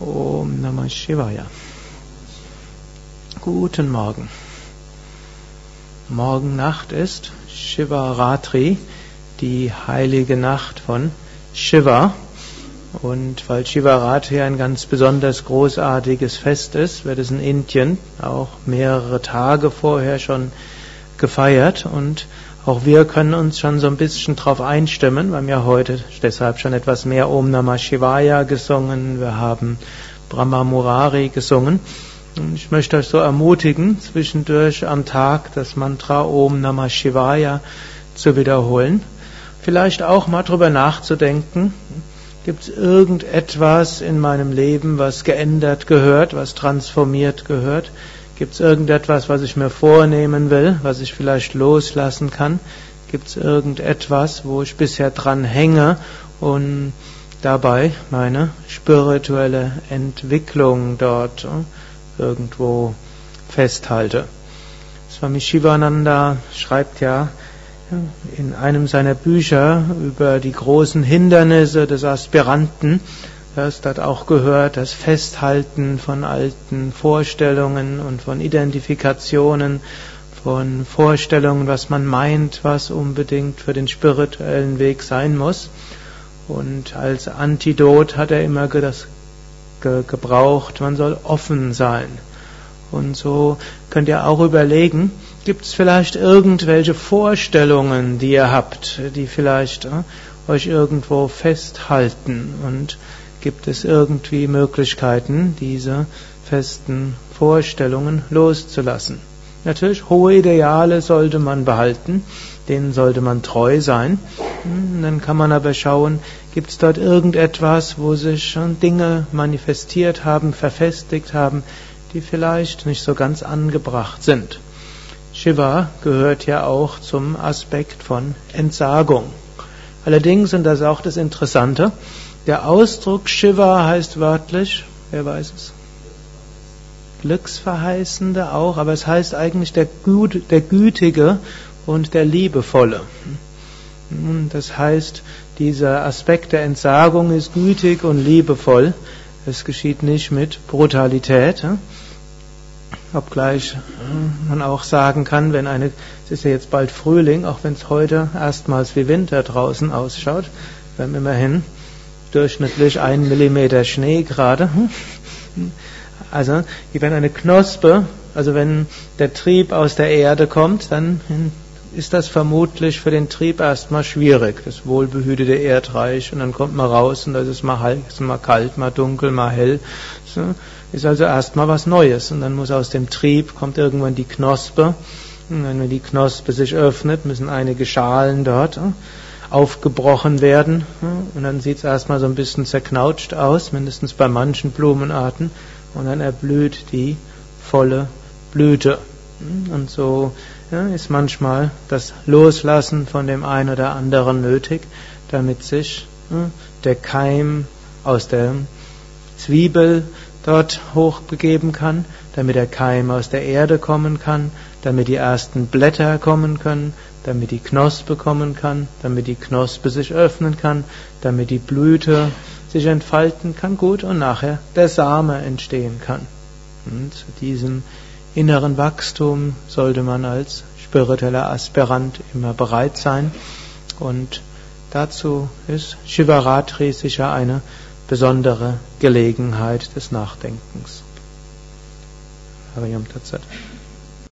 Om Namah Shivaya. Guten Morgen. Morgen Nacht ist Shivaratri, die heilige Nacht von Shiva. Und weil Shivaratri ein ganz besonders großartiges Fest ist, wird es in Indien auch mehrere Tage vorher schon gefeiert und auch wir können uns schon so ein bisschen drauf einstimmen. Wir haben ja heute deshalb schon etwas mehr Om Namah Shivaya gesungen. Wir haben Brahma Murari gesungen. Und ich möchte euch so ermutigen, zwischendurch am Tag das Mantra Om Namah Shivaya zu wiederholen. Vielleicht auch mal drüber nachzudenken. Gibt es irgendetwas in meinem Leben, was geändert gehört, was transformiert gehört? Gibt es irgendetwas, was ich mir vornehmen will, was ich vielleicht loslassen kann? Gibt es irgendetwas, wo ich bisher dran hänge und dabei meine spirituelle Entwicklung dort äh, irgendwo festhalte? Swami Shivananda schreibt ja in einem seiner Bücher über die großen Hindernisse des Aspiranten, das hat auch gehört, das Festhalten von alten Vorstellungen und von Identifikationen, von Vorstellungen, was man meint, was unbedingt für den spirituellen Weg sein muss. Und als Antidot hat er immer das gebraucht, man soll offen sein. Und so könnt ihr auch überlegen, gibt es vielleicht irgendwelche Vorstellungen, die ihr habt, die vielleicht äh, euch irgendwo festhalten und Gibt es irgendwie Möglichkeiten, diese festen Vorstellungen loszulassen? Natürlich, hohe Ideale sollte man behalten, denen sollte man treu sein. Hm, dann kann man aber schauen, gibt es dort irgendetwas, wo sich schon Dinge manifestiert haben, verfestigt haben, die vielleicht nicht so ganz angebracht sind. Shiva gehört ja auch zum Aspekt von Entsagung. Allerdings, und das ist auch das Interessante, der Ausdruck Shiva heißt wörtlich, wer weiß es? Glücksverheißende auch, aber es heißt eigentlich der, Gut, der Gütige und der Liebevolle. Das heißt, dieser Aspekt der Entsagung ist gütig und liebevoll. Es geschieht nicht mit Brutalität. Obgleich man auch sagen kann, wenn eine, es ist ja jetzt bald Frühling, auch wenn es heute erstmals wie Winter draußen ausschaut, haben immerhin durchschnittlich ein Millimeter Schnee gerade. Also, wenn eine Knospe, also wenn der Trieb aus der Erde kommt, dann ist das vermutlich für den Trieb erstmal schwierig, das wohlbehütete Erdreich, und dann kommt man raus und das ist ist mal kalt, mal dunkel, mal hell. So, ist also erstmal was Neues und dann muss aus dem Trieb kommt irgendwann die Knospe. Und wenn die Knospe sich öffnet, müssen einige Schalen dort aufgebrochen werden. Und dann sieht es erstmal so ein bisschen zerknautscht aus, mindestens bei manchen Blumenarten. Und dann erblüht die volle Blüte. Und so ja, ist manchmal das Loslassen von dem einen oder anderen nötig, damit sich ja, der Keim aus der Zwiebel dort hochbegeben kann, damit der Keim aus der Erde kommen kann, damit die ersten Blätter kommen können, damit die Knospe kommen kann, damit die Knospe sich öffnen kann, damit die Blüte sich entfalten kann, gut, und nachher der Same entstehen kann. Und zu diesem inneren Wachstum sollte man als spiritueller Aspirant immer bereit sein. Und dazu ist Shivaratri sicher eine besondere Gelegenheit des Nachdenkens. Hariam, that's it.